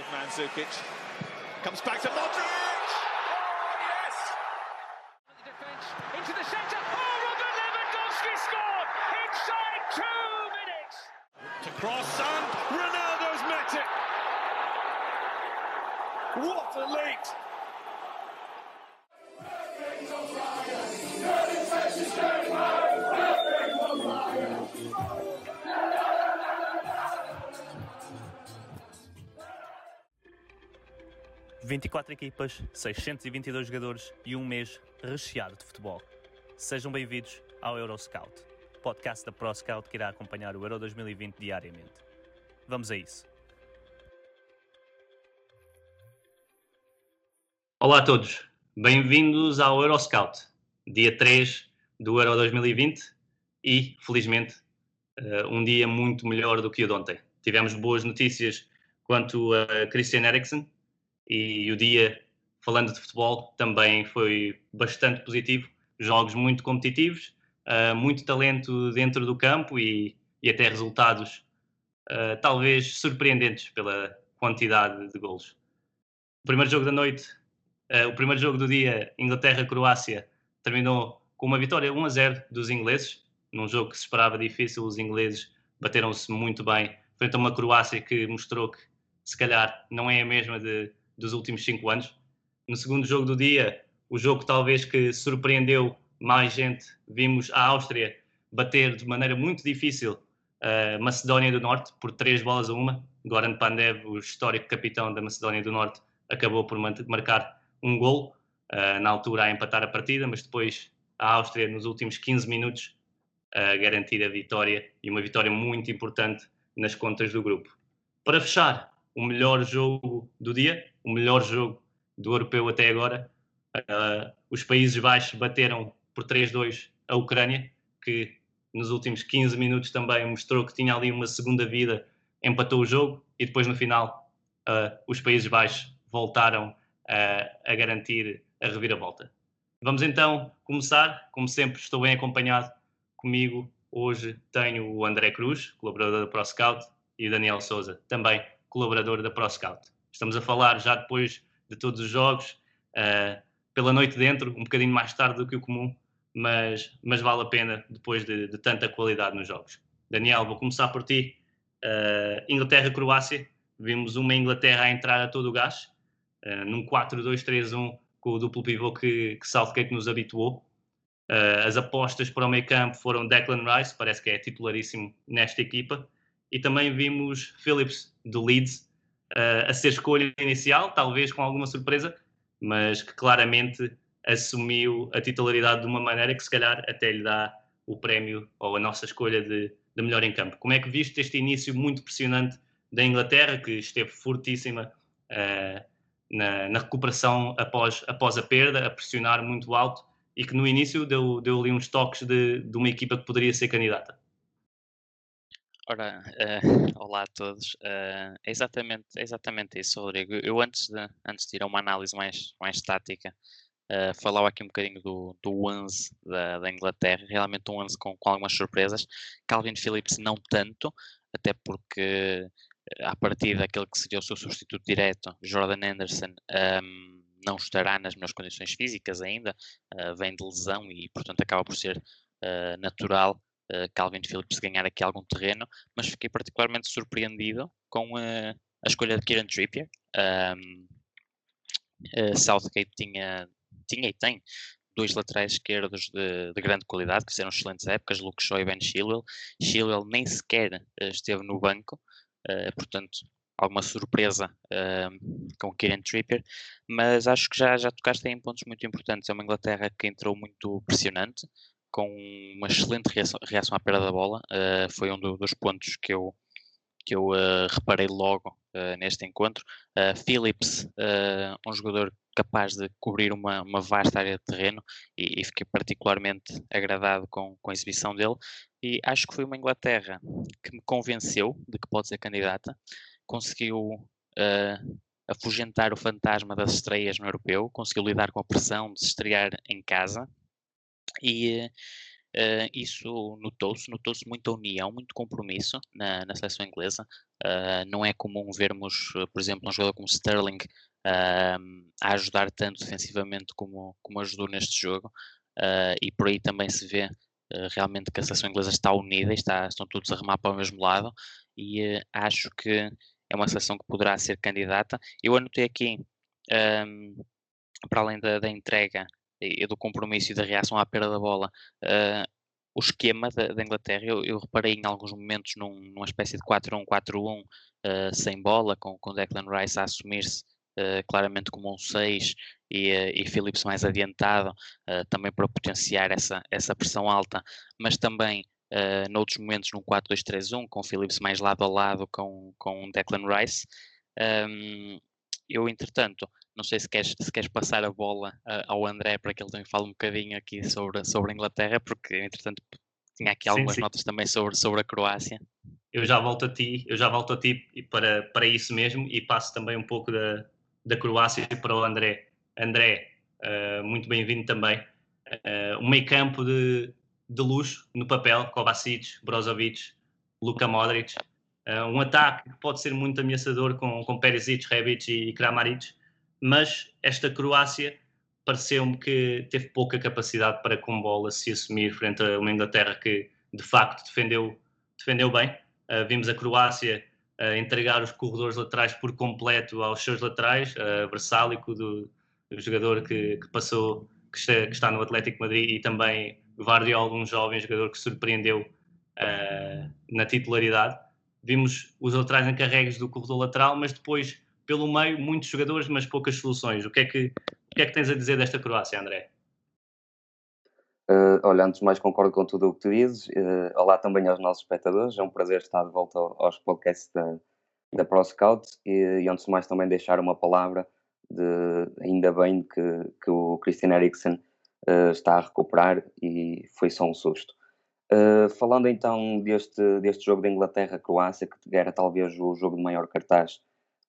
of Mandzukic. Comes back to Modric. 24 equipas, 622 jogadores e um mês recheado de futebol. Sejam bem-vindos ao Euroscout, podcast da ProScout que irá acompanhar o Euro 2020 diariamente. Vamos a isso. Olá a todos, bem-vindos ao Euroscout, dia 3 do Euro 2020 e, felizmente, eh, um dia muito melhor do que o de ontem. Tivemos boas notícias quanto a Christian Eriksen, e o dia, falando de futebol, também foi bastante positivo. Jogos muito competitivos, uh, muito talento dentro do campo e, e até resultados uh, talvez surpreendentes pela quantidade de golos. O primeiro jogo da noite, uh, o primeiro jogo do dia, Inglaterra-Croácia, terminou com uma vitória 1 a 0 dos ingleses, num jogo que se esperava difícil, os ingleses bateram-se muito bem frente a uma Croácia que mostrou que se calhar não é a mesma de, dos últimos cinco anos. No segundo jogo do dia, o jogo talvez que surpreendeu mais gente, vimos a Áustria bater de maneira muito difícil a Macedónia do Norte por três bolas a uma. Goran Pandev, o histórico capitão da Macedónia do Norte, acabou por marcar um gol, uh, na altura a empatar a partida, mas depois a Áustria, nos últimos 15 minutos, a garantir a vitória e uma vitória muito importante nas contas do grupo. Para fechar, o melhor jogo do dia, o melhor jogo do europeu até agora. Uh, os Países Baixos bateram por 3-2 a Ucrânia, que nos últimos 15 minutos também mostrou que tinha ali uma segunda vida, empatou o jogo e depois no final uh, os Países Baixos voltaram a garantir a reviravolta. Vamos então começar. Como sempre, estou bem acompanhado comigo. Hoje tenho o André Cruz, colaborador da ProScout, e o Daniel Souza, também colaborador da ProScout. Estamos a falar já depois de todos os jogos, uh, pela noite dentro, um bocadinho mais tarde do que o comum, mas, mas vale a pena depois de, de tanta qualidade nos jogos. Daniel, vou começar por ti. Uh, Inglaterra-Croácia, vimos uma Inglaterra a entrar a todo o gás, uh, num 4-2-3-1 com o duplo pivô que, que Southgate nos habituou. Uh, as apostas para o meio campo foram Declan Rice, parece que é titularíssimo nesta equipa, e também vimos Phillips do Leeds a ser escolha inicial, talvez com alguma surpresa, mas que claramente assumiu a titularidade de uma maneira que se calhar até lhe dá o prémio ou a nossa escolha de, de melhor em campo. Como é que viste este início muito pressionante da Inglaterra, que esteve fortíssima uh, na, na, recuperação após, após a perda, a pressionar muito alto e que no início deu, deu ali uns toques de, de uma equipa que poderia ser candidata? Ora, uh, olá a todos. Uh, é, exatamente, é exatamente isso, Rodrigo. Eu antes de, antes de ir a uma análise mais, mais tática, uh, falava aqui um bocadinho do, do 11 da, da Inglaterra, realmente um 11 com, com algumas surpresas. Calvin Phillips não tanto, até porque a partir daquele que seria o seu substituto direto, Jordan Anderson, um, ehm, não estará nas melhores condições físicas ainda, vem de lesão e, portanto, acaba por ser natural uh, Calvin Phillips ganhar aqui algum terreno, mas fiquei particularmente surpreendido com uh, a escolha de Kieran Trippier. Um, uh, Southgate tinha, tinha e tem dois laterais esquerdos de, de, grande qualidade, que fizeram excelentes épocas, Luke Shaw e Ben Chilwell. Chilwell nem sequer esteve no banco, portanto, alguma surpresa uh, com Kieran Trippier, mas acho que já, já tocaste em pontos muito importantes. É uma Inglaterra que entrou muito pressionante, com uma excelente reação, reação à perda da bola. Uh, foi um do, dos pontos que eu, que eu uh, reparei logo uh, neste encontro. Phillips, um jogador capaz de cobrir uma, uma vasta área de terreno e, e, fiquei particularmente agradado com, com a exibição dele. E acho que foi uma Inglaterra que me convenceu de que pode ser candidata, conseguiu afugentar o fantasma das estreias no europeu, conseguiu lidar com a pressão de se estrear em casa, e uh, isso notou-se, notou-se muita união, muito compromisso na, na seleção inglesa. Uh, não é comum vermos, por exemplo, um jogador como Sterling uh, a ajudar tanto defensivamente como, como ajudou neste jogo. E por aí também se vê realmente que a seleção inglesa está unida, está, estão todos a remar para o mesmo lado. E acho que é uma seleção que poderá ser candidata. Eu anotei aqui, um, para além da, da entrega e do compromisso e da reação à perda da bola, uh, o esquema da, da Inglaterra, eu, eu, reparei em alguns momentos num, numa espécie de 4-1-4-1 uh, eh, sem bola, com, com Declan Rice a assumir-se uh, claramente como um 6 e, e Phillips mais adiantado, também para potenciar essa, essa pressão alta, mas também uh, noutros momentos num 4-2-3-1, com Phillips mais lado a lado com, com Declan Rice. Um, eu, entretanto, não sei se queres, se queres passar a bola uh, ao André para que ele também fale um bocadinho aqui sobre, sobre a Inglaterra, porque entretanto tinha aqui algumas sim, sim. notas também sobre, sobre a Croácia. Eu já volto a ti, eu já volto a ti para, para isso mesmo e passo também um pouco da, da Croácia para o André. André, uh, muito bem-vindo também. Uh, um meio campo de, de luxo no papel, Kovacic, Brozovic, Luka Modric. Uh, um ataque que pode ser muito ameaçador com, com Perisic, Rebic e Kramaric, mas esta Croácia pareceu-me que teve pouca capacidade para com bola se assumir frente a uma Inglaterra que de facto defendeu, defendeu bem. Uh, vimos a Croácia uh, entregar os corredores laterais por completo aos seus laterais, uh, Versálico, do, do jogador que, que passou, que está, que está, no Atlético Madrid, e também Guardiola, um jovem jogador que surpreendeu na titularidade. Vimos os laterais encarregues do corredor lateral, mas depois pelo meio, muitos jogadores, mas poucas soluções. O que é que, o que, é que tens a dizer desta Croácia, André? Uh, olha, antes de mais concordo com tudo o que tu dizes. Uh, olá também aos nossos espectadores. É um prazer estar de volta aos podcasts da, da ProScout e, e antes de mais também deixar uma palavra de ainda bem que, que o Christian Eriksen uh, está a recuperar e foi só um susto. Uh, falando então deste, deste jogo da Inglaterra-Croácia, que era talvez o jogo de maior cartaz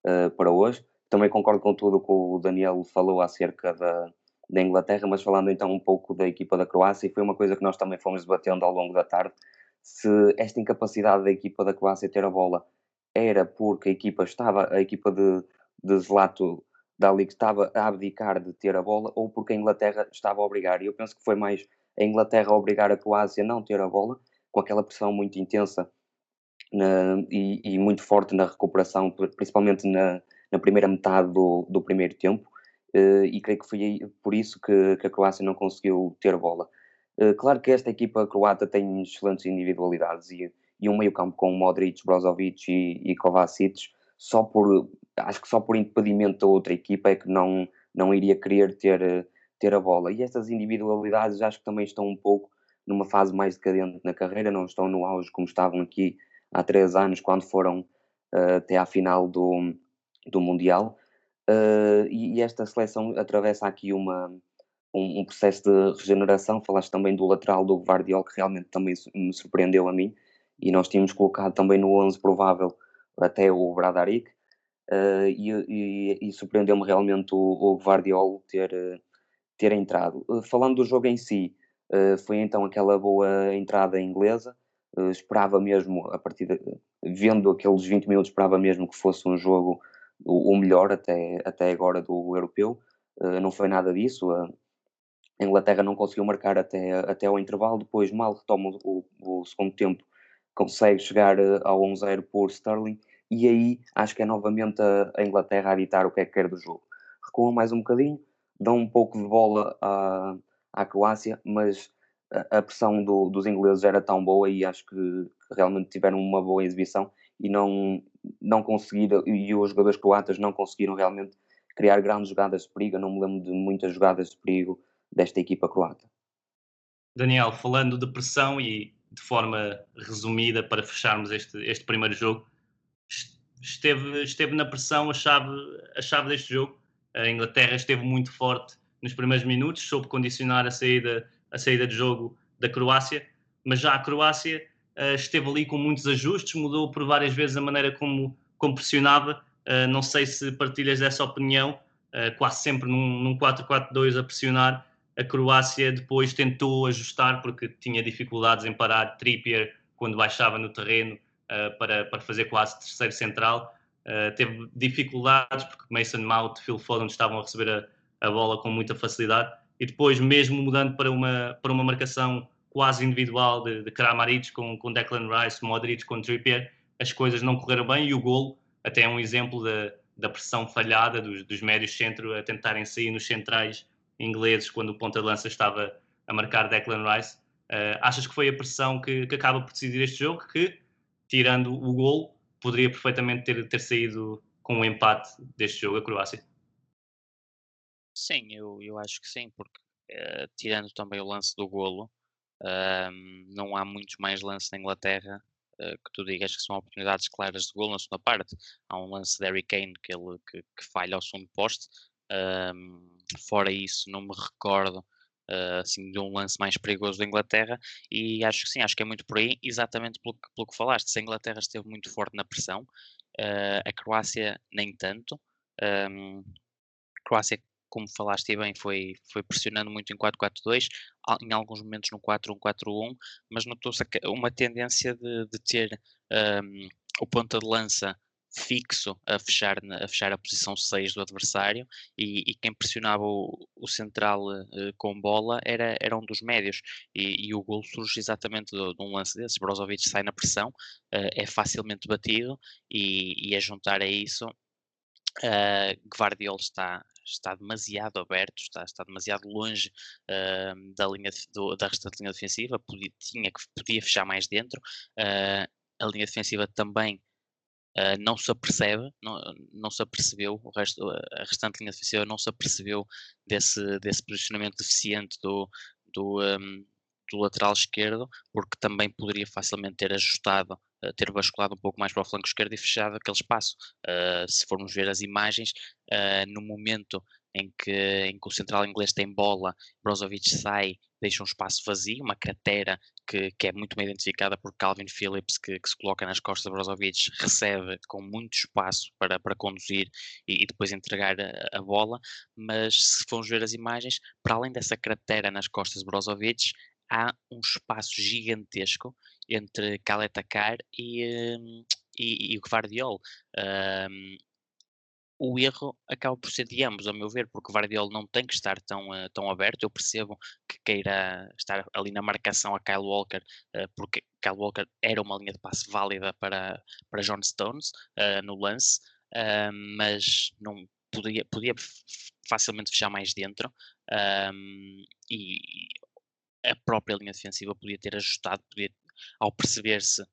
uh, para hoje. Também concordo com tudo que o Daniel falou acerca da, da Inglaterra, mas falando então um pouco da equipa da Croácia, e foi uma coisa que nós também fomos debatendo ao longo da tarde, se esta incapacidade da equipa da Croácia ter a bola era porque a equipa estava, a equipa de, de Zlato Dali estava a abdicar de ter a bola ou porque a Inglaterra estava a obrigar. E eu penso que foi mais a Inglaterra a obrigar a Croácia a não ter a bola, com aquela pressão muito intensa na, e, e, muito forte na recuperação, principalmente na, na primeira metade do, do primeiro tempo, uh, e creio que foi por isso que, que, a Croácia não conseguiu ter bola. Uh, claro que esta equipa croata tem excelentes individualidades e, e um meio-campo com Modric, Brozovic e, e Kovacic, só por, acho que só por impedimento da outra equipa é que não, não iria querer ter, ter a bola. E estas individualidades acho que também estão um pouco numa fase mais decadente na carreira, não estão no auge como estavam aqui há três anos, quando foram uh, até à final do, do Mundial. Uh, e, e, esta seleção atravessa aqui uma, um, um, processo de regeneração. Falaste também do lateral do Guardiola, que realmente também me surpreendeu a mim, e nós tínhamos colocado também no 11 provável até o Bradaric, uh, e, e, e surpreendeu-me realmente o, o Guardiola ter, ter entrado. falando do jogo em si, foi então aquela boa entrada inglesa, Uh, esperava mesmo, a partir de, vendo aqueles 20 minutos, esperava mesmo que fosse um jogo o, o melhor até, até agora do europeu. Uh, não foi nada disso. a Inglaterra não conseguiu marcar até, até ao intervalo, depois mal retoma o, o segundo tempo, consegue chegar uh, ao 1-0 por Sterling, e aí acho que é novamente a, a, Inglaterra a ditar o que é que quer do jogo. Recuam mais um bocadinho, dão um pouco de bola à, à Croácia, mas a pressão do, dos ingleses era tão boa e acho que, realmente tiveram uma boa exibição e não, não conseguiram, e os jogadores croatas não conseguiram realmente criar grandes jogadas de perigo. Eu não me lembro de muitas jogadas de perigo desta equipa croata. Daniel, falando de pressão e de forma resumida para fecharmos este, este primeiro jogo, esteve, esteve na pressão a chave, a chave deste jogo. A Inglaterra esteve muito forte nos primeiros minutos, soube condicionar a saída a saída de jogo da Croácia, mas já a Croácia uh, esteve ali com muitos ajustes, mudou por várias vezes a maneira como, como pressionava. Uh, não sei se partilhas dessa opinião, uh, quase sempre num, num 4-4-2 a pressionar. A Croácia depois tentou ajustar porque tinha dificuldades em parar Trippier quando baixava no terreno, para, para fazer quase terceiro central. Teve dificuldades porque Mason Mount e Phil Foden estavam a receber a, a, bola com muita facilidade e depois mesmo mudando para uma, para uma marcação quase individual de, de Kramaric com, com Declan Rice, Modric com Trippier, as coisas não correram bem e o gol até é um exemplo da, da pressão falhada dos, dos médios centro a tentarem sair nos centrais ingleses quando o ponta de lança estava a marcar Declan Rice. Uh, achas que foi a pressão que, que, acaba por decidir este jogo que, tirando o gol, poderia perfeitamente ter, ter saído com o um empate deste jogo, a Croácia? Sim, eu, eu acho que sim, porque uh, tirando também o lance do golo, não há muitos mais lances na Inglaterra uh, que tu digas que são oportunidades claras de golo na segunda parte. Há um lance de Harry Kane que, ele, que, que falha ao segundo poste. fora isso, não me recordo uh, assim, de um lance mais perigoso da Inglaterra e acho que sim, acho que é muito por aí, exatamente pelo que, pelo que falaste, se a Inglaterra esteve muito forte na pressão, uh, a Croácia nem tanto, um, Croácia como falaste bem, foi, foi pressionando muito em 4-4-2, em alguns momentos no 4-1-4-1, mas notou-se uma tendência de, de ter um, o ponta de lança fixo a fechar, a fechar a posição 6 do adversário e, e quem pressionava o, o central uh, com bola era, era um dos médios. E, e o gol surge exatamente de, de, um lance desses, Brozovic sai na pressão, uh, é facilmente batido e, e a juntar a isso uh, Guardiol está, está demasiado aberto, está, está demasiado longe uh, da, linha do, da restante linha defensiva, podia, tinha podia fechar mais dentro, uh, a linha defensiva também Uh, não se apercebe, não, não se apercebeu, o resto, a restante linha defensiva não se apercebeu desse, desse posicionamento deficiente do, do, um, do lateral esquerdo, porque também poderia facilmente ter ajustado, uh, ter basculado um pouco mais para o flanco esquerdo e fechado aquele espaço. Uh, se formos ver as imagens, no momento em que, em que o central inglês tem bola, Brozovic sai, deixa um espaço vazio, uma cratera que, que é muito bem identificada por Calvin Phillips, que, que, se coloca nas costas de Brozovic, recebe com muito espaço para, para conduzir e, e depois entregar a, a, bola, mas se formos ver as imagens, para além dessa cratera nas costas de Brozovic, há um espaço gigantesco entre Kaletakar e, hum, e, e o Guardiol. Um, o erro acaba por ser de ambos, a meu ver, porque o Vardiol não tem que estar tão, uh, tão aberto. Eu percebo que queira estar ali na marcação a Kyle Walker, uh, porque Kyle Walker era uma linha de passe válida para, para John Stones uh, no lance, mas não podia, podia facilmente fechar mais dentro um, e a própria linha defensiva podia ter ajustado, podia, ao perceber-se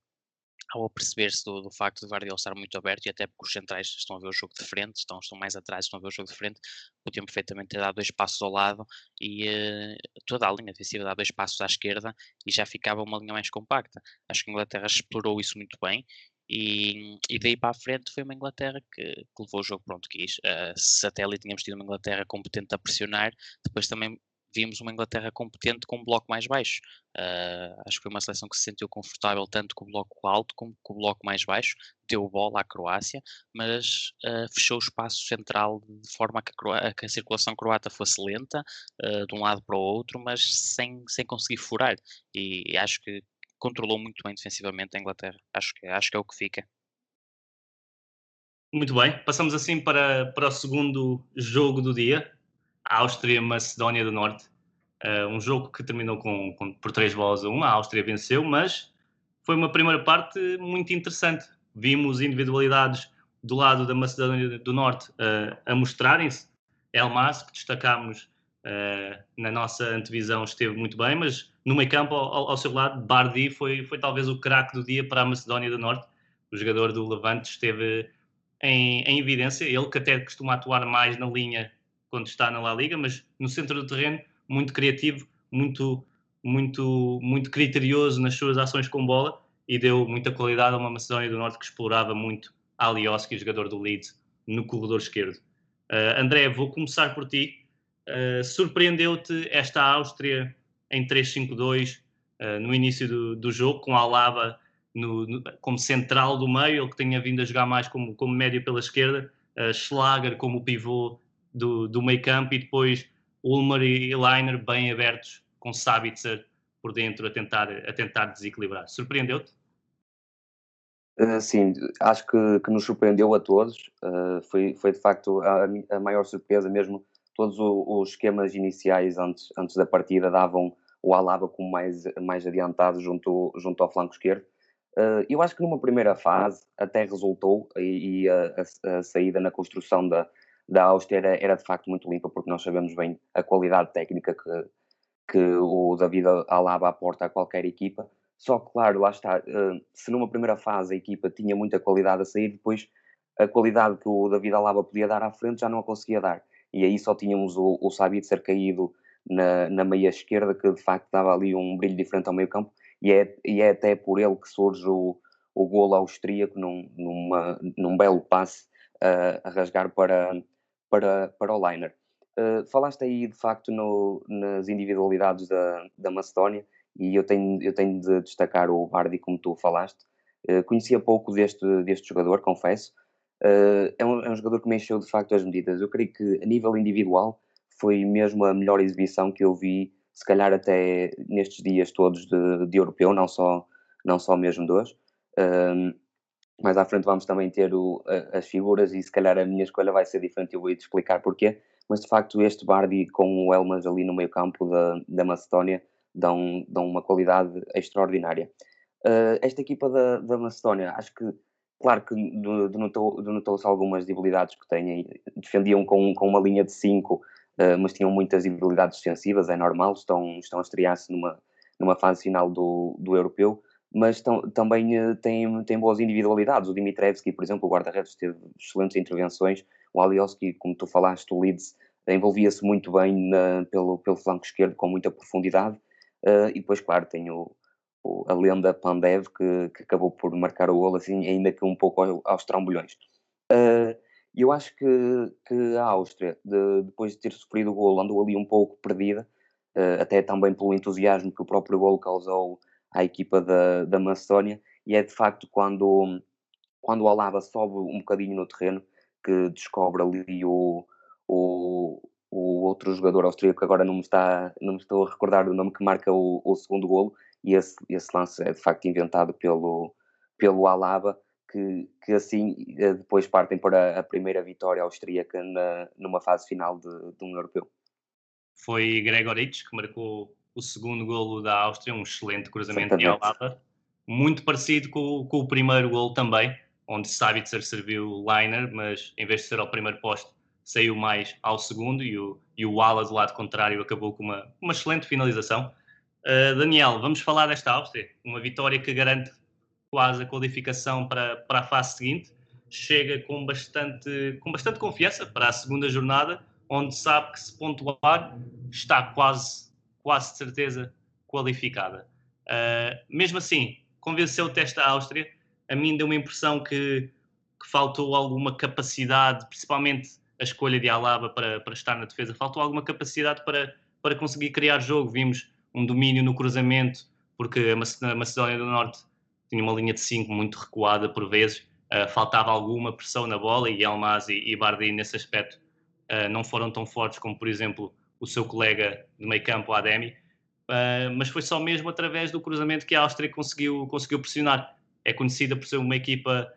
ao perceber-se do, do, facto de Guardiola estar muito aberto e até porque os centrais estão a ver o jogo de frente, estão, estão mais atrás, estão a ver o jogo de frente, podiam perfeitamente ter dado dois passos ao lado e uh, toda a linha defensiva dá dois passos à esquerda e já ficava uma linha mais compacta. Acho que a Inglaterra explorou isso muito bem e, e daí para a frente foi uma Inglaterra que, que levou o jogo para onde quis. Uh, se até ali tínhamos tido uma Inglaterra competente a pressionar, depois também vimos uma Inglaterra competente com um bloco mais baixo. Uh, acho que foi uma seleção que se sentiu confortável tanto com o bloco alto como com o bloco mais baixo, deu bola à Croácia, mas uh, fechou o espaço central de forma que a, que a circulação croata fosse lenta, uh, de um lado para o outro, mas sem, sem conseguir furar. E, e acho que controlou muito bem defensivamente a Inglaterra. Acho que, acho que é o que fica. Muito bem, passamos assim para, para o segundo jogo do dia, Áustria-Macedónia do Norte. Uh, um jogo que terminou com, com, por 3 bolas a 1. A Áustria venceu, mas foi uma primeira parte muito interessante. Vimos individualidades do lado da Macedónia do Norte uh, a mostrarem-se. Elmas, que destacámos uh, na nossa antevisão, esteve muito bem, mas no meio campo, ao, ao seu lado, Bardi foi, foi talvez o craque do dia para a Macedónia do Norte. O jogador do Levante esteve em, em evidência. Ele que até costuma atuar mais na linha quando está na La Liga, mas no centro do terreno, muito criativo, muito, muito, muito criterioso nas suas ações com bola e deu muita qualidade a uma Macedónia do Norte que explorava muito Alioski, jogador do Leeds, no corredor esquerdo. Uh, André, vou começar por ti. Uh, Surpreendeu-te esta Áustria em 3-5-2 uh, ah, no início do, do, jogo, com Alaba no, no, como central do meio, ele que tinha vindo a jogar mais como, como médio pela esquerda, Schlager como pivô do, do meio campo e depois Ulmer e Leiner bem abertos com Sabitzer por dentro a tentar, a tentar desequilibrar. Surpreendeu-te? Uh, sim, acho que, que, nos surpreendeu a todos. Uh, foi, foi de facto a, a, maior surpresa, mesmo todos o, os esquemas iniciais antes, antes da partida davam o Alaba como mais, mais adiantado junto, junto ao flanco esquerdo. Uh, eu acho que numa primeira fase até resultou e, e a, a, a, saída na construção da, da Áustria era, era, de facto muito limpa, porque nós sabemos bem a qualidade técnica que, que o David Alaba aporta a qualquer equipa. Só que, claro, lá está, uh, se numa primeira fase a equipa tinha muita qualidade a sair, depois a qualidade que o David Alaba podia dar à frente já não a conseguia dar. E aí só tínhamos o, o Sabi de ser caído na, na meia esquerda, que de facto dava ali um brilho diferente ao meio campo e é, e é até por ele que surge o, o golo austríaco num, numa, num belo passe uh, a rasgar para, para, para o liner. Uh, falaste aí de facto no, nas individualidades da, da Macedónia e eu tenho, eu tenho de destacar o Bardi, como tu falaste. Uh, conhecia pouco deste, deste jogador, confesso. Uh, é, um, é um jogador que me encheu de facto as medidas. Eu creio que a nível individual foi mesmo a melhor exibição que eu vi se calhar até nestes dias todos de, de europeu, não só, não só mesmo de hoje. Mais à frente vamos também ter o, a, as figuras e se calhar a minha escolha vai ser diferente, eu vou-te explicar porquê. Mas de facto este Bardi com o Elmas ali no meio campo da, da Macedónia dão, dão uma qualidade extraordinária. Uh, esta equipa da, da Macedónia, acho que, claro que denotou-se algumas debilidades que têm. Defendiam com, com uma linha de 5 uh, mas tinham muitas habilidades defensivas, é normal, estão, estão a estrear-se numa, numa fase final do, do europeu, mas também uh, têm, têm boas individualidades. O Dimitrevski, por exemplo, o guarda-redes, teve excelentes intervenções. O Alioski, como tu falaste, o Leeds, envolvia-se muito bem na, pelo, pelo flanco esquerdo, com muita profundidade. Uh, e depois, claro, tem o, o, a lenda Pandev, que, que acabou por marcar o golo, assim, ainda que um pouco aos trambolhões. Uh, eu acho que, que a Áustria, de, depois de ter sofrido o golo, andou ali um pouco perdida, uh, até também pelo entusiasmo que o próprio golo causou à equipa da, da Macedónia, e é de facto quando, quando o Alaba sobe um bocadinho no terreno que descobre ali o, o, o outro jogador austríaco, que agora não me, está, não me estou a recordar o nome, que marca o, o segundo golo, e esse, esse lance é de facto inventado pelo, pelo Alaba, que, que assim eh, depois partem para a primeira vitória austríaca na, numa fase final de, de um europeu. Foi Gregoric que marcou o segundo golo da Áustria, um excelente cruzamento de Alaba, muito parecido com, com, o primeiro golo também, onde Sabitzer serviu o liner, mas em vez de ser ao primeiro posto, saiu mais ao segundo e o, e o ala do lado contrário acabou com uma, uma excelente finalização. Uh, Daniel, vamos falar desta Áustria, uma vitória que garante quase a qualificação para, para a fase seguinte, chega com bastante, com bastante confiança para a segunda jornada, onde sabe que se pontuar está quase, quase de certeza qualificada. Uh, mesmo assim, convenceu o teste da Áustria, a mim deu uma impressão que, que faltou alguma capacidade, principalmente a escolha de Alaba para, para estar na defesa, faltou alguma capacidade para, para conseguir criar jogo. Vimos um domínio no cruzamento, porque a Macedónia do Norte tinha uma linha de 5 muito recuada por vezes, uh, faltava alguma pressão na bola e Elmas e, e Bardi nesse aspecto uh, não foram tão fortes como, por exemplo, o seu colega de meio campo, Ademi, uh, mas foi só mesmo através do cruzamento que a Áustria conseguiu, conseguiu pressionar. É conhecida por ser uma equipa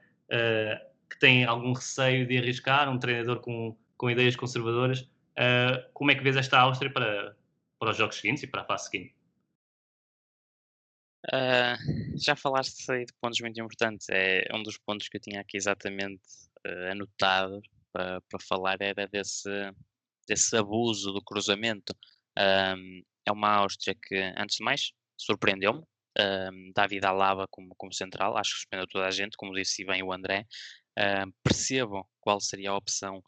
que tem algum receio de arriscar, um treinador com, com ideias conservadoras. como é que vês esta Áustria para, para os jogos seguintes e para a fase seguinte? Uh, já falaste aí de pontos muito importantes. É um dos pontos que eu tinha aqui exatamente uh, anotado para, para falar era desse, desse abuso do cruzamento. Um, é uma Áustria que, antes de mais, surpreendeu-me. Um, David Alaba como, como central, acho que surpreendeu toda a gente, como disse bem o André. Uh, percebo qual seria a opção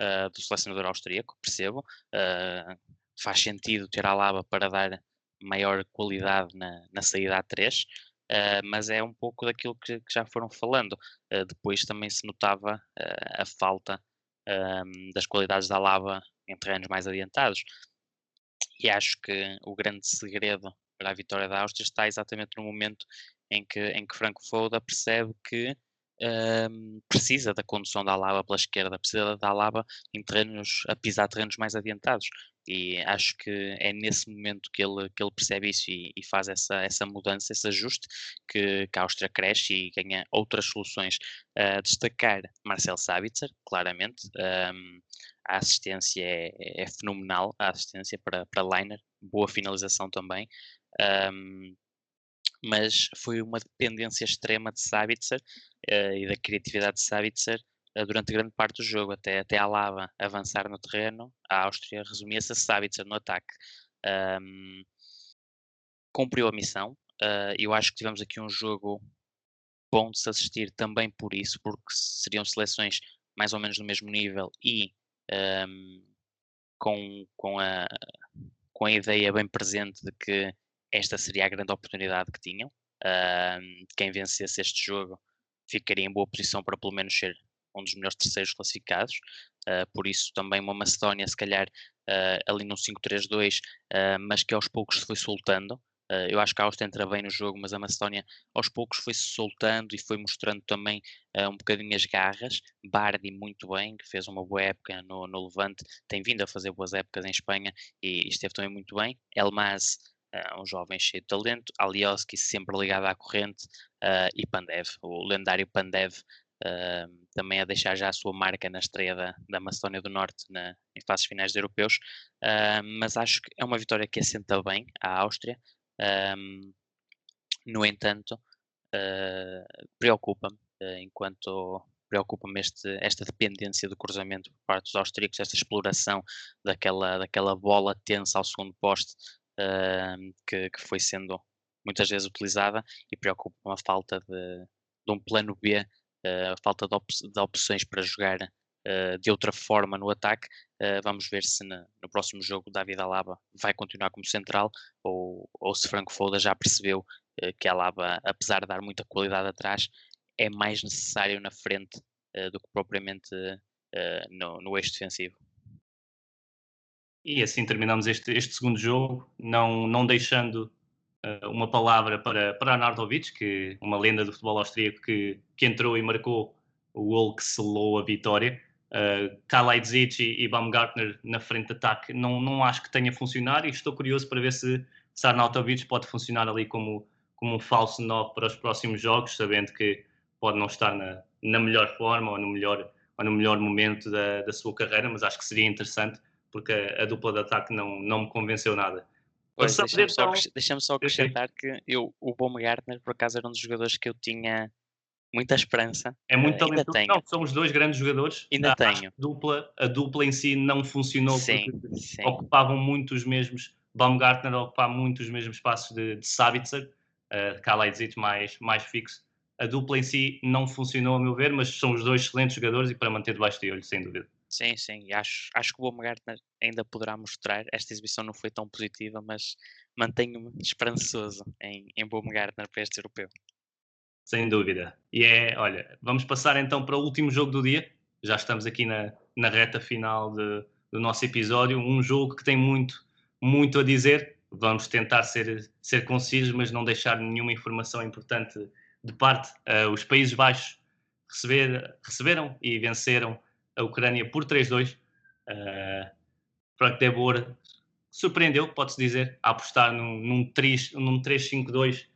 uh, do selecionador austríaco, percebo. Uh, faz sentido ter Alaba para dar maior qualidade na, na saída A3, uh, ah, mas é um pouco daquilo que, que já foram falando. Depois também se notava a falta das qualidades da lava em terrenos mais adiantados. E acho que o grande segredo para a vitória da Áustria está exatamente no momento em que, em que Franco Foda percebe que um, precisa da condução da Alaba pela esquerda, precisa da Alaba em terrenos, a pisar terrenos mais adiantados. E acho que é nesse momento que ele, que ele percebe isso e, e faz essa, essa mudança, esse ajuste, que, que a Áustria cresce e ganha outras soluções. Uh, destacar Marcel Sabitzer, claramente. Um, a assistência é, é, fenomenal, a assistência para, para Liner, boa finalização também. Um, mas foi uma dependência extrema de Sabitzer uh, e da criatividade de Sabitzer uh, durante grande parte do jogo, até, até a Lava avançar no terreno, a Áustria resumia-se a Sabitzer no ataque. Um, cumpriu a missão, uh, eu acho que tivemos aqui um jogo bom de se assistir também por isso, porque seriam seleções mais ou menos do mesmo nível e um, com, com, a, com a ideia bem presente de que esta seria a grande oportunidade que tinham. Uh, quem vencesse este jogo ficaria em boa posição para pelo menos ser um dos melhores terceiros classificados. Uh, por isso, também uma Macedónia, se calhar, uh, ali num 5-3-2, mas que aos poucos se foi soltando. Uh, eu acho que a Áustria entra bem no jogo, mas a Macedónia aos poucos foi-se soltando e foi mostrando também uh, um bocadinho as garras. Bardi muito bem, que fez uma boa época no, no Levante, tem vindo a fazer boas épocas em Espanha e esteve também muito bem. Elmas, uh, um jovem cheio de talento. Alioski, sempre ligado à corrente. e Pandev, o lendário Pandev, também a deixar já a sua marca na estreia da, da Macedónia do Norte na, em fases finais de europeus. mas acho que é uma vitória que assenta bem à Áustria. No entanto, uh, preocupa-me, uh, enquanto preocupa-me esta dependência do cruzamento por parte dos austríacos, esta exploração daquela, daquela bola tensa ao segundo poste uh, que, que, foi sendo muitas vezes utilizada e preocupa-me a falta de, de, um plano B, a falta de, op de opções para jogar uh, de outra forma no ataque. Uh, vamos ver se na, no próximo jogo David Alaba vai continuar como central ou, ou se Franco Foda já percebeu uh, que Alaba, apesar de dar muita qualidade atrás, é mais necessário na frente do que propriamente no, no eixo defensivo. E assim terminamos este, este segundo jogo, não, não deixando uh, uma palavra para, para Arnautovic, que uma lenda do futebol austríaco que, que entrou e marcou o gol que selou a vitória. Uh, Kalaidzic e, e Baumgartner na frente de ataque não, não acho que tenha funcionado e estou curioso para ver se, se Arnautovic pode funcionar ali como, como um falso 9 para os próximos jogos, sabendo que pode não estar na, na melhor forma ou no melhor, ou no melhor momento da, da sua carreira, mas acho que seria interessante porque a, a dupla de ataque não, não me convenceu nada. Deixa-me só, deixa só acrescentar que eu, o Baumgartner, por acaso, era um dos jogadores que eu tinha muita esperança. É muito uh, talentoso. Não, são os dois grandes jogadores. Ainda a, tenho. A dupla, a dupla em si não funcionou sim, porque sim. ocupavam muito os mesmos. Baumgartner ocupava muito os mesmos espaços de, de Sabitzer, uh, mais, mais fixo. A dupla em si não funcionou, a meu ver, mas são os dois excelentes jogadores e para manter debaixo de olho, sem dúvida. Sim, sim, e acho, acho que o Baumgartner ainda poderá mostrar. Esta exibição não foi tão positiva, mas mantenho-me esperançoso em, em Baumgartner para este europeu. Sem dúvida. E é, olha, vamos passar então para o último jogo do dia. Já estamos aqui na, na reta final de, do nosso episódio. Um jogo que tem muito, muito a dizer. Vamos tentar ser, ser concisos, mas não deixar nenhuma informação importante de parte. Uh, os Países Baixos receber, receberam e venceram a Ucrânia por 3-2. Uh, Frank de Boer surpreendeu, pode-se dizer, a apostar num, num 3-5-2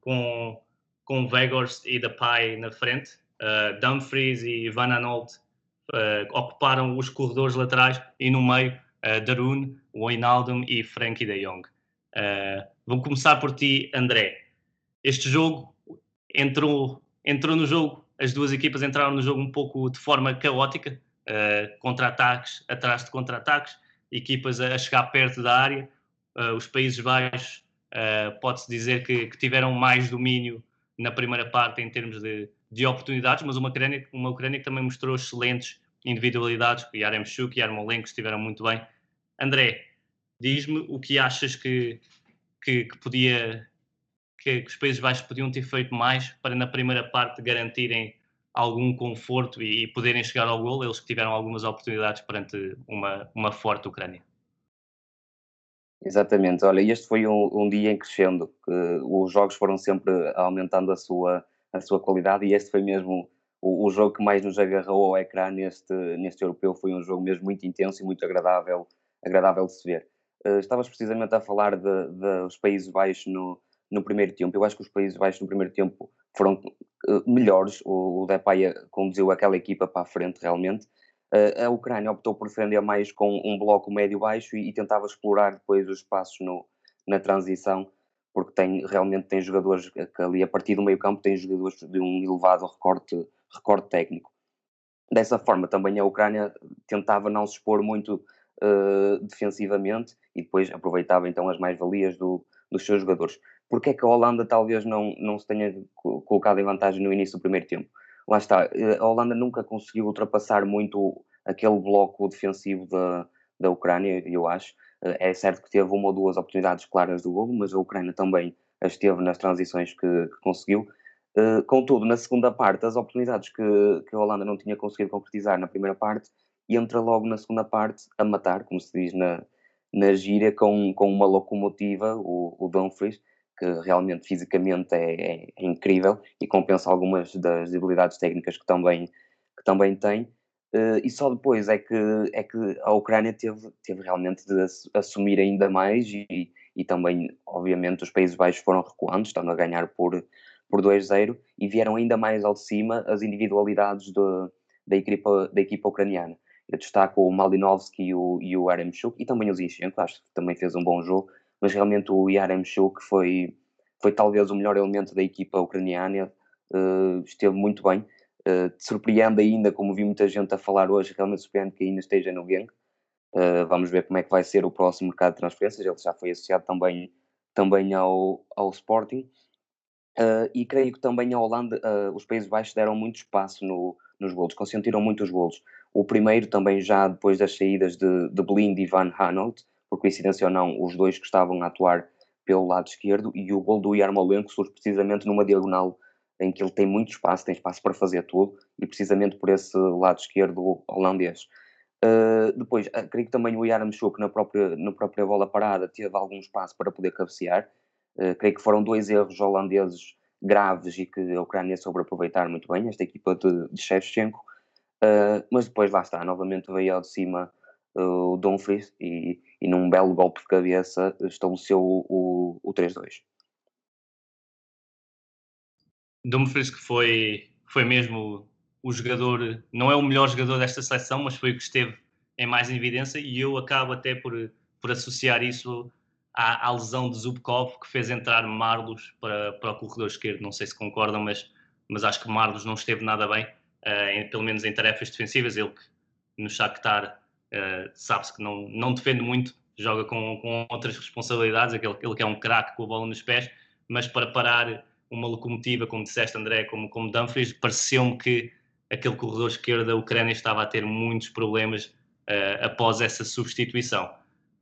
com com Weghorst e Depay na frente. Uh, Dumfries e Van Anolt uh, ocuparam os corredores laterais e no meio uh, Darun, Wijnaldum e Frankie de Jong. Uh, vou começar por ti, André. Este jogo entrou, entrou no jogo, as duas equipas entraram no jogo um pouco de forma caótica, uh, contra-ataques atrás de contra-ataques, equipas a, chegar perto da área. os Países Baixos, pode-se dizer que, que tiveram mais domínio na primeira parte em termos de, de oportunidades, mas uma Ucrânia, uma Ucrânia que também mostrou excelentes individualidades, Yaremchuk e Yarmolenko estiveram muito bem. André, diz-me o que achas que, que, que podia que, que, os Países Baixos podiam ter feito mais para na primeira parte garantirem algum conforto e, poderem chegar ao gol, eles que tiveram algumas oportunidades perante uma, uma forte Ucrânia. Exatamente, olha, este foi um, um dia em crescendo, que os jogos foram sempre aumentando a sua, a sua qualidade e este foi mesmo o, o, jogo que mais nos agarrou ao ecrã neste, neste europeu foi um jogo mesmo muito intenso e muito agradável, agradável de se ver. Uh, estavas precisamente a falar dos Países Baixos no, no primeiro tempo. Eu acho que os Países Baixos no primeiro tempo foram uh, melhores. O, Depay conduziu aquela equipa para a frente realmente. Uh, a Ucrânia optou por defender mais com um bloco médio-baixo e, e, tentava explorar depois os espaços no, na transição porque tem, realmente tem jogadores que ali a partir do meio campo tem jogadores de um elevado recorte, recorte técnico. Dessa forma também a Ucrânia tentava não se expor muito uh, defensivamente e depois aproveitava então as mais-valias do, dos seus jogadores. Porque é que a Holanda talvez não, não se tenha colocado em vantagem no início do primeiro tempo? Lá está, eh, a Holanda nunca conseguiu ultrapassar muito aquele bloco defensivo da, da Ucrânia, eu acho. Eh, é certo que teve uma ou duas oportunidades claras do golo, mas a Ucrânia também as teve nas transições que, que conseguiu. Uh, contudo, na segunda parte, as oportunidades que, que a Holanda não tinha conseguido concretizar na primeira parte, entra logo na segunda parte a matar, como se diz na, na gíria, com, com uma locomotiva, o, o Dumfries, que realmente fisicamente é, é, é, incrível e compensa algumas das debilidades técnicas que também, que também tem. Uh, e só depois é que, é que a Ucrânia teve, teve realmente de assumir ainda mais e, e também, obviamente, os Países Baixos foram recuando, estão a ganhar por, por 2-0 e vieram ainda mais ao de cima as individualidades de, da, equipa, da equipa ucraniana. Eu destaco o Malinovski e o, e o Yaremchuk e também o Zinchenko, acho que também fez um bom jogo, mas realmente o Yaremchuk foi, foi talvez o melhor elemento da equipa ucraniana, uh, esteve muito bem Uh, surpreende ainda, como vi muita gente a falar hoje, realmente surpreende que ainda esteja no Genk. Uh, vamos ver como é que vai ser o próximo mercado de transferências. Ele já foi associado também, também ao, ao Sporting. Uh, e creio que também a Holanda, os Países Baixos deram muito espaço no, nos golos, consentiram muitos golos. O primeiro também já depois das saídas de, de Blind e Van Hanout, por coincidência ou não, os dois que estavam a atuar pelo lado esquerdo, e o gol do Yarmolenko surge precisamente numa diagonal em que ele tem muito espaço, tem espaço para fazer tudo, e precisamente por esse lado esquerdo holandês. Uh, depois, uh, creio que também o Yaramchuk na própria, na própria bola parada teve algum espaço para poder cabecear. Uh, creio que foram dois erros holandeses graves e que a Ucrânia soube aproveitar muito bem, esta equipa de, de Shevchenko. Uh, mas depois lá está, novamente veio ao de cima o Dumfries e, e num belo golpe de cabeça estabeleceu o, o, o 3-2. Dumfries que foi, foi mesmo o jogador, não é o melhor jogador desta seleção, mas foi o que esteve em mais evidência e eu acabo até por, por associar isso à, à lesão de Zubkov que fez entrar Marlos para, para o corredor esquerdo. Não sei se concordam, mas, mas acho que Marlos não esteve nada bem, uh, em, pelo menos em tarefas defensivas. Ele que no Shakhtar uh, sabe-se que não, não defende muito, joga com, com outras responsabilidades, aquele, aquele que é um craque com a bola nos pés, mas para parar uma locomotiva, como disseste, André, como, como Dumfries, pareceu-me que aquele corredor esquerdo da Ucrânia estava a ter muitos problemas uh, após essa substituição.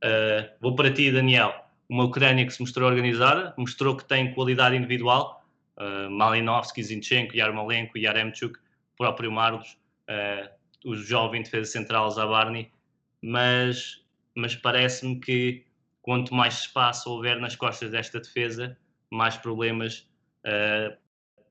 Uh, vou para ti, Daniel. Uma Ucrânia que se mostrou organizada, mostrou que tem qualidade individual. Uh, Malinovski, Zinchenko, Yarmolenko, Yaremchuk, próprio Marlos, uh, o jovem defesa central Zabarny, mas, mas parece-me que quanto mais espaço houver nas costas desta defesa, mais problemas uh,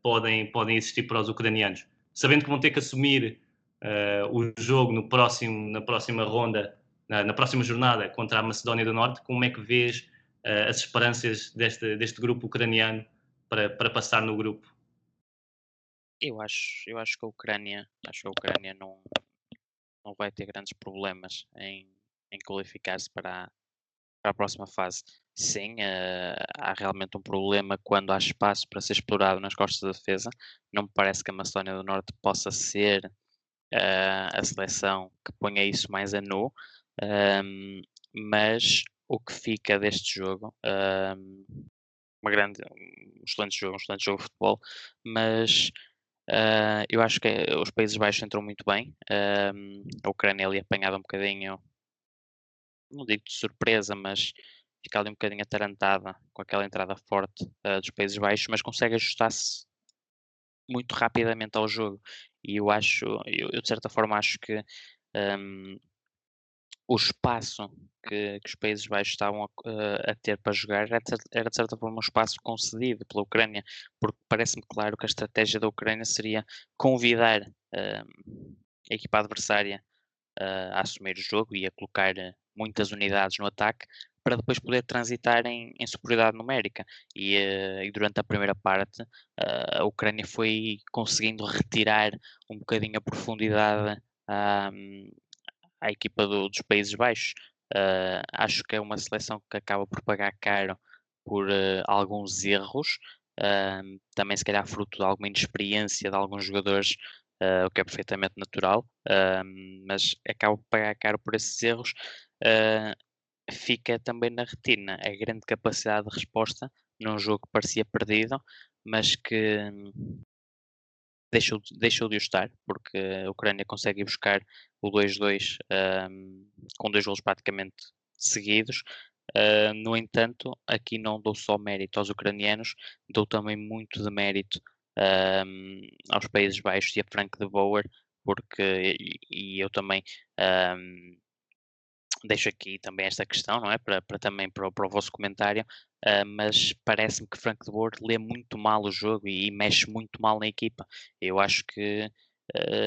podem, podem existir para os ucranianos. Sabendo que vão ter que assumir uh, o jogo no próximo, na próxima ronda, na, na, próxima jornada contra a Macedónia do Norte, como é que vês uh, as esperanças deste, deste grupo ucraniano para, para passar no grupo? Eu acho, eu acho que a Ucrânia, acho que a Ucrânia não, não vai ter grandes problemas em, em qualificar-se para, para a próxima fase. Sim, uh, há realmente um problema quando há espaço para ser explorado nas costas da defesa. Não me parece que a Macedónia do Norte possa ser uh, a seleção que ponha isso mais a nu, um, mas o que fica deste jogo, um, uma grande, um excelente jogo, um excelente jogo de futebol, mas uh, eu acho que os Países Baixos entram muito bem. a Ucrânia ali apanhada um bocadinho não digo de surpresa, mas fica ali um bocadinho atarantada com aquela entrada forte uh, dos Países Baixos, mas consegue ajustar-se muito rapidamente ao jogo. E eu acho, eu, eu de certa forma acho que um, o espaço que, que, os Países Baixos estavam a, a, ter para jogar era, era, de certa forma um espaço concedido pela Ucrânia, porque parece-me claro que a estratégia da Ucrânia seria convidar uh, a equipa adversária uh, a assumir o jogo e a colocar muitas unidades no ataque para depois poder transitar em, em superioridade numérica. E, uh, e, durante a primeira parte, a Ucrânia foi conseguindo retirar um bocadinho a profundidade um, à equipa do, dos Países Baixos. Uh, acho que é uma seleção que acaba por pagar caro por alguns erros, também se calhar fruto de alguma inexperiência de alguns jogadores Uh, o que é perfeitamente natural, uh, mas acaba por pagar caro por esses erros. Uh, fica também na retina a grande capacidade de resposta num jogo que parecia perdido, mas que deixou, deixou de o estar, porque a Ucrânia consegue buscar o 2-2 um, com dois gols praticamente seguidos. Uh, no entanto, aqui não dou só mérito aos ucranianos, dou também muito de mérito um, aos Países Baixos e a Frank de Boer, porque e, e eu também um, deixo aqui também esta questão, não é? Para, para também para, para o vosso comentário, uh, mas parece-me que Frank de Boer lê muito mal o jogo e, e, mexe muito mal na equipa. Eu acho que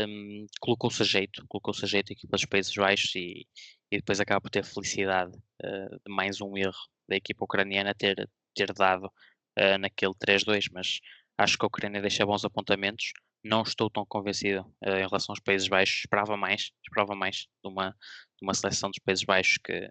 um, colocou-se a jeito, colocou-se a jeito a equipa dos Países Baixos e, e depois acaba por ter felicidade uh, de mais um erro da equipa ucraniana ter, ter dado uh, naquele 3-2, mas acho que a Ucrânia deixa bons apontamentos não estou tão convencido uh, em relação aos Países Baixos. Esperava mais, esperava mais de uma, de uma seleção dos Países Baixos que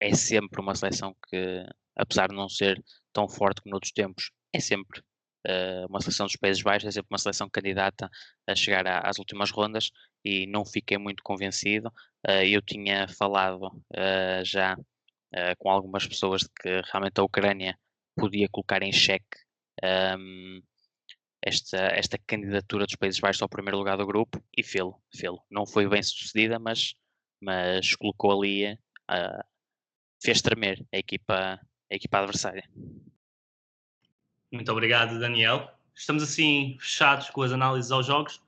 é sempre uma seleção que, apesar de não ser tão forte como noutros tempos, é sempre uh, uma seleção dos Países Baixos, é sempre uma seleção candidata a chegar às últimas rondas e não fiquei muito convencido. Uh, eu tinha falado já com algumas pessoas de que realmente a Ucrânia podia colocar em xeque. Um, ehm, esta, esta candidatura dos Países Baixos ao primeiro lugar do grupo e fê-lo. Fê não foi bem sucedida, mas, mas colocou ali, uh, fez tremer a equipa, a equipa adversária. Muito obrigado, Daniel. Estamos assim fechados com as análises aos jogos.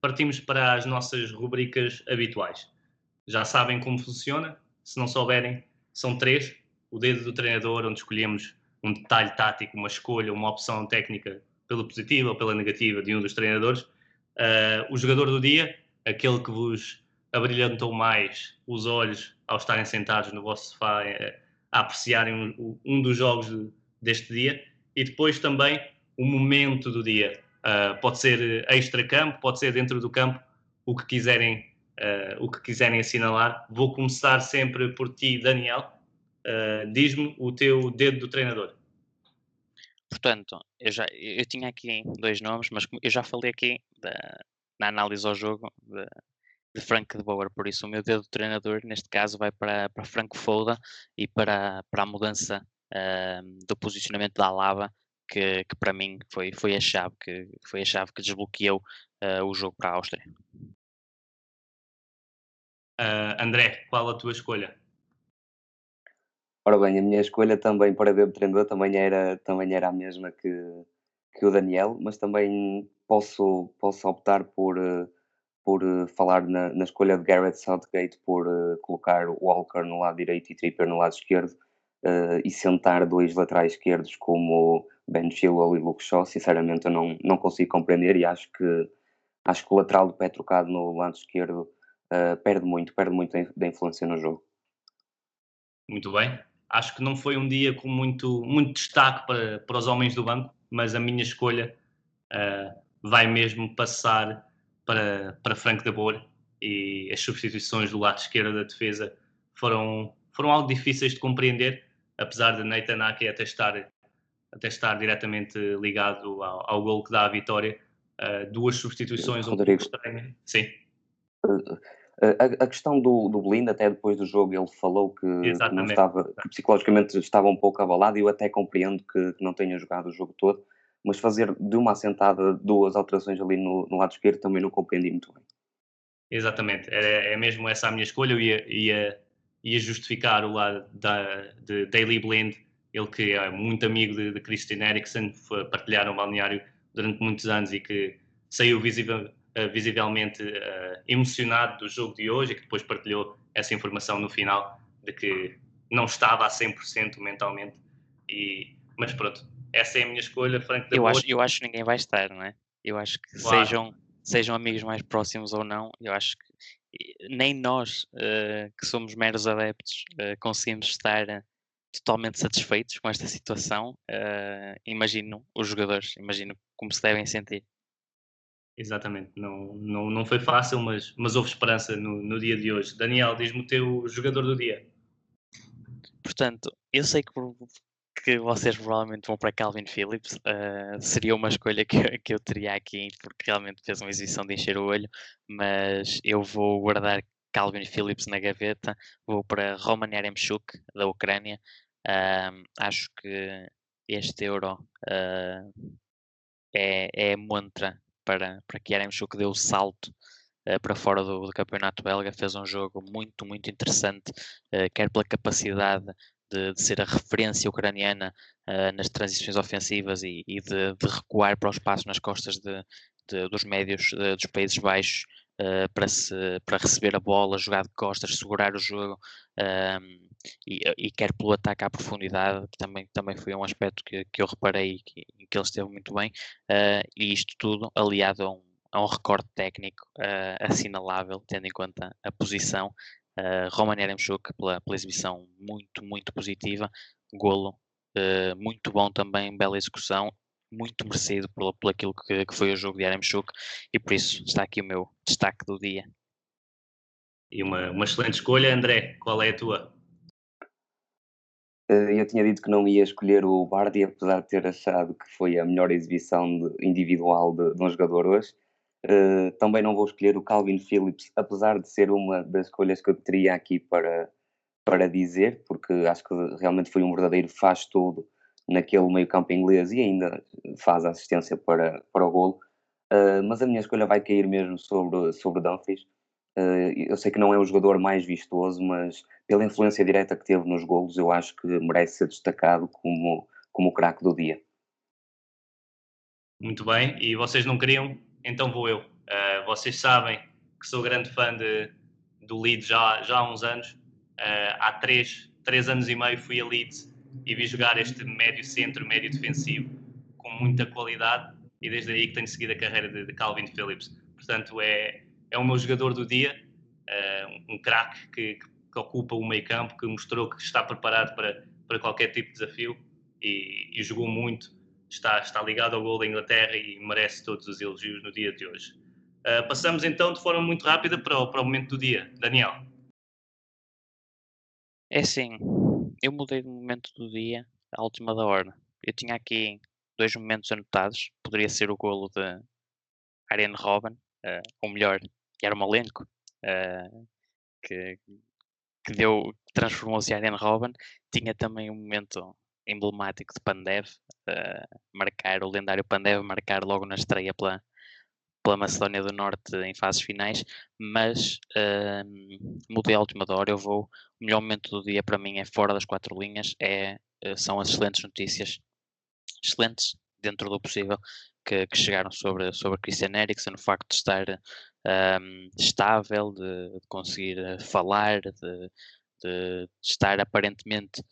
Partimos para as nossas rubricas habituais. Já sabem como funciona. Se não souberem, são três. O dedo do treinador, onde escolhemos um detalhe tático, uma escolha, uma opção técnica pela positiva ou pela negativa de um dos treinadores. Uh, o jogador do dia, aquele que vos abrilhantou mais os olhos ao estarem sentados no vosso sofá uh, a apreciarem um, um, dos jogos de, deste dia. E depois também o momento do dia. Uh, pode ser extra-campo, pode ser dentro do campo, o que quiserem, o que quiserem assinalar. Vou começar sempre por ti, Daniel. Diz-me o teu dedo do treinador. Portanto, eu, já, eu tinha aqui dois nomes, mas eu já falei aqui da, na análise ao jogo de Frank de Boer, por isso o meu dedo do treinador neste caso vai para, para Franco Foda e para, para a mudança uh, do posicionamento da Alaba, que, que para mim foi, foi a chave que foi a chave que desbloqueou uh, o jogo para a Áustria. Uh, André, qual a tua escolha? Ora bem, a minha escolha também para dedo treinador também era, também era a mesma que, que o Daniel, mas também posso, posso optar por, por falar na, na escolha de Garrett Southgate por uh, colocar Walker no lado direito e Tripper no lado esquerdo uh, e sentar dois laterais esquerdos como Ben Chilwell e Luke Shaw. Sinceramente, eu não, não consigo compreender e acho que, acho que o lateral do pé trocado no lado esquerdo uh, perde muito, perde muito da influência no jogo. Muito bem acho que não foi um dia com muito, muito destaque para, para os homens do banco, mas a minha escolha uh, vai mesmo passar para, para Frank de Boer e as substituições do lado esquerdo da defesa foram, foram algo difíceis de compreender, apesar de Nathan Ake até estar, até estar diretamente ligado ao, ao gol que dá a vitória. Uh, duas substituições um pouco. Sim. Uh, a, a, questão do, do Blind, até depois do jogo, ele falou que, estava, que psicologicamente estava um pouco abalado, e eu até compreendo que, que, não tenha jogado o jogo todo, mas fazer de uma assentada duas alterações ali no, no lado esquerdo também não compreendi muito bem. Exatamente, é, é mesmo essa a minha escolha. Eu ia, ia, ia justificar o lado da, de Daily Blind, ele que é muito amigo de, de Christian Eriksen, partilharam o balneário durante muitos anos e que saiu visível, uh, visivelmente uh, emocionado do jogo de hoje e que depois partilhou essa informação no final de que não estava a 100% mentalmente. E, mas pronto, essa é a minha escolha, Frank eu acho, eu acho que ninguém vai estar, não é? Eu acho que claro. sejam, sejam amigos mais próximos ou não, eu acho que nem nós, uh, que somos meros adeptos, uh, conseguimos estar totalmente satisfeitos com esta situação. Imagino os jogadores, imagino como se devem sentir. Exatamente, não, não, não foi fácil, mas, mas houve esperança no, no dia de hoje. Daniel, diz-me o teu jogador do dia. Portanto, eu sei que, que vocês provavelmente vão para Calvin Phillips, uh, seria uma escolha que, que eu teria aqui, porque realmente fez uma exibição de encher o olho, mas eu vou guardar Calvin Phillips na gaveta, vou para Roman Yaremchuk, da Ucrânia. Uh, acho que este Euro uh, é, é a montra para, para que Yaremchuk dê o salto uh, para fora do, do, campeonato belga. Fez um jogo muito, muito interessante, quer pela capacidade de, de, ser a referência ucraniana uh, nas transições ofensivas e, e de, de, recuar para o espaço nas costas de, dos médios dos Países Baixos. Uh, para, se, para receber a bola, jogar de costas, segurar o jogo um, e, e, quer pelo ataque à profundidade, que também, também foi um aspecto que, que eu reparei que, que ele esteve muito bem, uh, e isto tudo aliado a um, a um recorde técnico assinalável, tendo em conta a posição. Uh, Roman Yaremchuk pela, pela exibição muito, muito positiva, golo muito bom também, bela execução muito merecido por, por aquilo que, que foi o jogo de Yaremchuk e por isso está aqui o meu destaque do dia. E uma, uma excelente escolha, André, qual é a tua? Eh, eu tinha dito que não ia escolher o Bardi, apesar de ter achado que foi a melhor exibição individual de, de, um jogador hoje. Uh, também não vou escolher o Calvin Phillips, apesar de ser uma das escolhas que eu teria aqui para, para dizer, porque acho que realmente foi um verdadeiro faz-tudo naquele meio-campo inglês e ainda faz assistência para, para o golo. Uh, mas a minha escolha vai cair mesmo sobre, sobre Dumfries. Uh, eu sei que não é o jogador mais vistoso, mas pela influência direta que teve nos golos, eu acho que merece ser destacado como, como o craque do dia. Muito bem, e vocês não queriam? Então vou eu. Uh, vocês sabem que sou grande fã de, do Leeds já, já há uns anos. Uh, há três, três anos e meio fui a Leeds e vi jogar este médio centro, médio defensivo, com muita qualidade, e desde aí que tenho seguido a carreira de, de Calvin Phillips. Portanto, é, é o meu jogador do dia, uh, um craque que, que, ocupa o meio campo, que mostrou que está preparado para, para qualquer tipo de desafio e, e jogou muito, está, está ligado ao gol da Inglaterra e merece todos os elogios no dia de hoje. Uh, passamos então de forma muito rápida para o, para o momento do dia. Daniel. É sim, eu mudei de momento do dia à última da hora. Eu tinha aqui dois momentos anotados. Poderia ser o golo de Ariane Robin, uh, ou melhor, Yarmolenko, uh, que, que deu, transformou-se em Ariane Robin. Tinha também um momento emblemático de Pandev, uh, marcar o lendário Pandev, marcar logo na estreia pela, pela Macedónia do Norte em fases finais, mas uh, mudei a última hora. Eu vou. O melhor momento do dia para mim é fora das quatro linhas, é, uh, são as excelentes notícias, excelentes dentro do possível, que, que chegaram sobre, sobre Christian Eriksen, o facto de estar um, estável, de, de, conseguir eh, falar, de, de estar aparentemente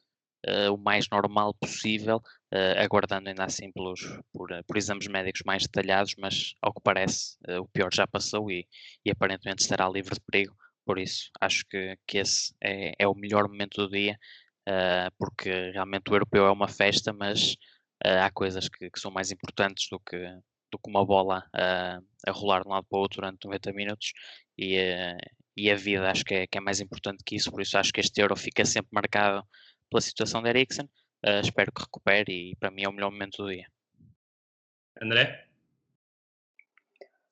o mais normal possível, uh, aguardando ainda assim pelos, por, eh, por, exames médicos mais detalhados, mas ao que parece o pior já passou e, e, aparentemente estará livre de perigo. Por isso, acho que, que esse é, é o melhor momento do dia, porque realmente o europeu é uma festa, mas há coisas que, que, são mais importantes do que, do que uma bola uh, a rolar de um lado para o outro durante 90 minutos e, uh, e a vida acho que é, que é, mais importante que isso, por isso acho que este Euro fica sempre marcado pela situação de Eriksen. Uh, espero que recupere e para mim é o melhor momento do dia. André?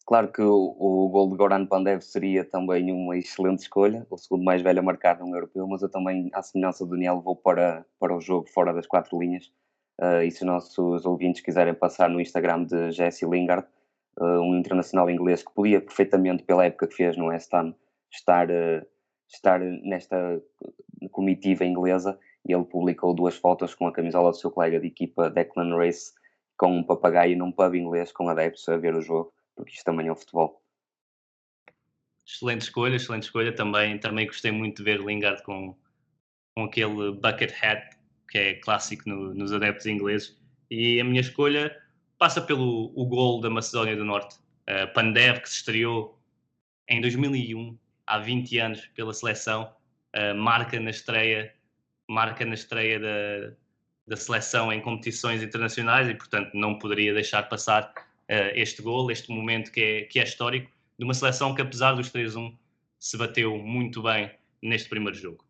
Claro que o, o gol de Goran Pandev seria também uma excelente escolha, o segundo mais velho a marcar num europeu, mas eu também, à semelhança do Daniel, vou para, para o jogo fora das quatro linhas. Uh, e se os nossos ouvintes quiserem passar no Instagram de Jesse Lingard, uh, um internacional inglês que podia perfeitamente, pela época que fez no West Ham, estar, uh, estar nesta comitiva inglesa e ele publicou duas fotos com a camisola do seu colega de equipa Declan Rice com um papagaio num pub inglês com adeptos a ver o jogo, porque isto também é o futebol. excelente escolha, excelente escolha. Também, também gostei muito de ver Lingard com, com aquele bucket hat, que é clássico no, nos adeptos ingleses. E a minha escolha passa pelo o gol da Macedónia do Norte. Uh, Pandev, que se estreou em 2001, há 20 anos, pela seleção, uh, marca na estreia, marca na estreia da, da seleção em competições internacionais e, portanto, não poderia deixar passar uh, este gol, este momento que é, que é histórico, de uma seleção que, apesar dos 3-1, se bateu muito bem neste primeiro jogo.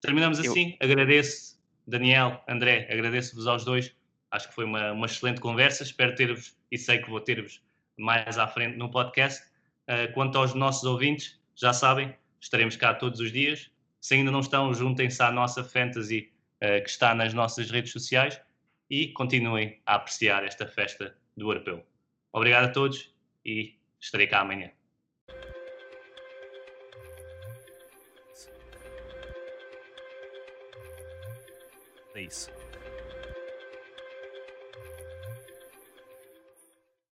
Terminamos assim. Eu... Agradeço, Daniel, André, agradeço-vos aos dois. Acho que foi uma, uma excelente conversa. Espero ter-vos e sei que vou ter-vos mais à frente no podcast. Uh, quanto aos nossos ouvintes, já sabem, estaremos cá todos os dias. Se ainda não estão, juntem-se à nossa fantasy uh, que está nas nossas redes sociais e continuem a apreciar esta festa do europeu. Obrigado a todos e estarei cá amanhã. É isso.